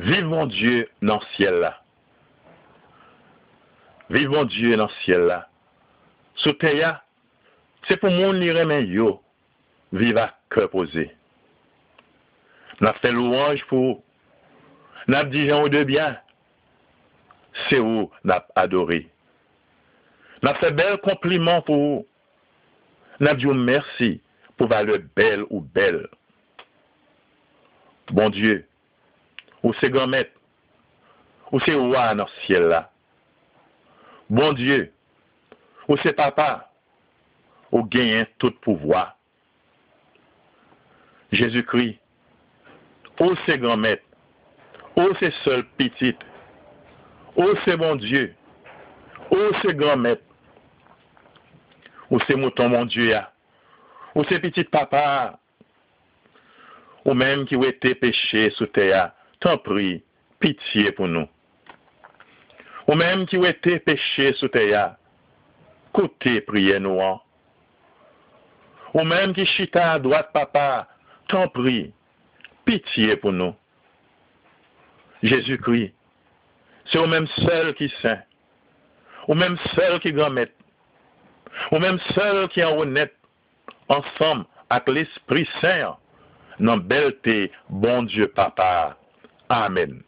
Vive mon Dieu dans le ciel là. Vive mon Dieu dans le ciel là. Sous terre, c'est pour mon lire men yo. Vive à cœur posé. N'a fait louange pour n'a dit gens de bien. C'est où n'a adoré. N'a fait bel compliment pour vous. N'a dit merci pour valeur belle ou belle. Bon Dieu, ou c'est grand maître, ou c'est roi dans le ciel là. Bon Dieu, ou c'est papa, ou gagne tout pouvoir. Jésus-Christ, ou c'est grand maître, ou c'est seul petit, ou c'est bon Dieu, ou c'est grand maître, ou c'est mouton mon Dieu, ou c'est petit papa, ou même qui ont été péchés sous terre, t'en prie, pitié pour nous. Ou même qui ont été péchés sous terre, côté priez nous. Ou même qui chita à droite papa, t'en prie, pitié pour nous. Jésus-Christ, c'est au même seul qui saint, ou même seul qui grand maître, ou même seul qui en honnête, ensemble avec l'Esprit Saint, dans belleté, bon Dieu Papa. Amen.